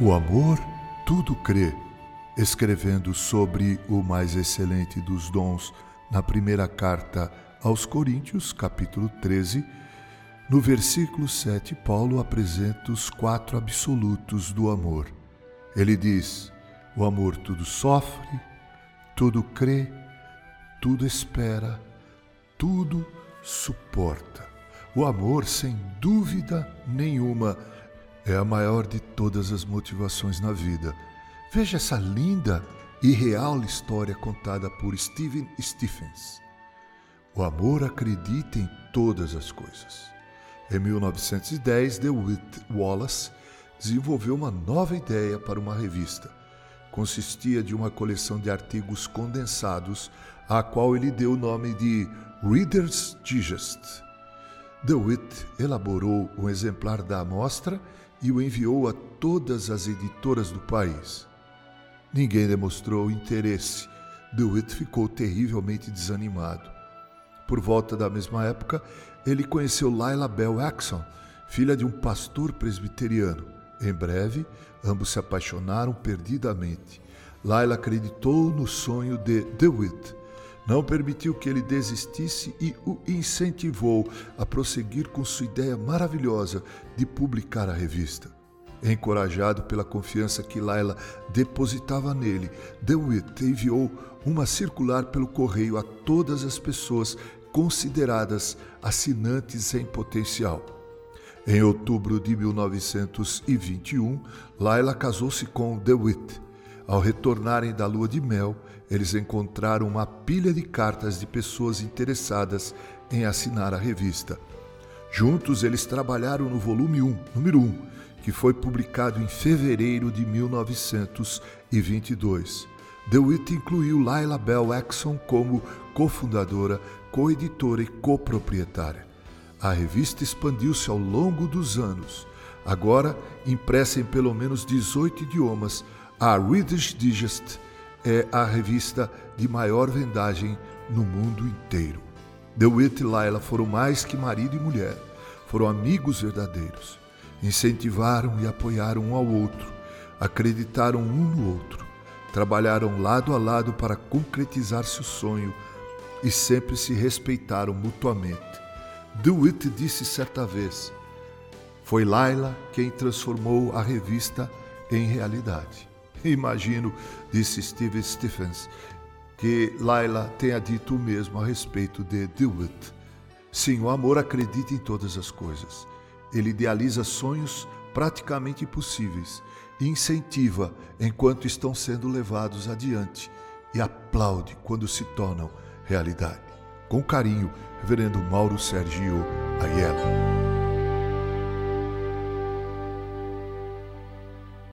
O amor tudo crê, escrevendo sobre o mais excelente dos dons na primeira carta aos Coríntios, capítulo 13, no versículo 7, Paulo apresenta os quatro absolutos do amor. Ele diz: o amor tudo sofre, tudo crê, tudo espera, tudo suporta. O amor, sem dúvida nenhuma, é a maior de todas as motivações na vida. Veja essa linda e real história contada por Stephen Stephens. O amor acredita em todas as coisas. Em 1910, DeWitt Wallace desenvolveu uma nova ideia para uma revista. Consistia de uma coleção de artigos condensados, à qual ele deu o nome de Reader's Digest. DeWitt elaborou um exemplar da amostra e o enviou a todas as editoras do país. Ninguém demonstrou interesse. DeWitt ficou terrivelmente desanimado. Por volta da mesma época, ele conheceu Laila Bell Axon, filha de um pastor presbiteriano. Em breve, ambos se apaixonaram perdidamente. Laila acreditou no sonho de DeWitt não permitiu que ele desistisse e o incentivou a prosseguir com sua ideia maravilhosa de publicar a revista. Encorajado pela confiança que Laila depositava nele, DeWitt enviou uma circular pelo correio a todas as pessoas consideradas assinantes em potencial. Em outubro de 1921, Laila casou-se com DeWitt. Ao retornarem da lua de mel, eles encontraram uma pilha de cartas de pessoas interessadas em assinar a revista. Juntos, eles trabalharam no volume 1, número 1, que foi publicado em fevereiro de 1922. DeWitt incluiu Laila Bell Axon como cofundadora, coeditora e coproprietária. A revista expandiu-se ao longo dos anos. Agora, impressa em pelo menos 18 idiomas, a Reader's Digest é a revista de maior vendagem no mundo inteiro. DeWitt e Laila foram mais que marido e mulher, foram amigos verdadeiros. Incentivaram e apoiaram um ao outro, acreditaram um no outro, trabalharam lado a lado para concretizar seu sonho e sempre se respeitaram mutuamente. DeWitt disse certa vez: Foi Laila quem transformou a revista em realidade. Imagino, disse Steve Stephens, que Laila tenha dito o mesmo a respeito de DeWitt. Sim, o amor acredita em todas as coisas. Ele idealiza sonhos praticamente impossíveis incentiva enquanto estão sendo levados adiante e aplaude quando se tornam realidade. Com carinho, Reverendo Mauro Sergio Aiello.